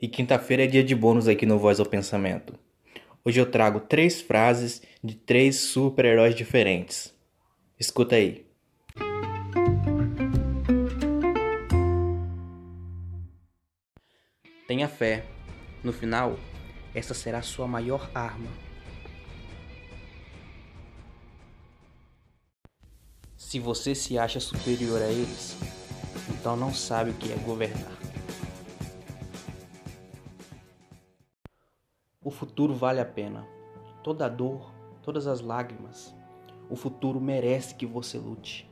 E quinta-feira é dia de bônus aqui no Voz ao Pensamento. Hoje eu trago três frases de três super-heróis diferentes. Escuta aí. Tenha fé. No final, essa será sua maior arma. Se você se acha superior a eles, então não sabe o que é governar. O futuro vale a pena. Toda a dor, todas as lágrimas. O futuro merece que você lute.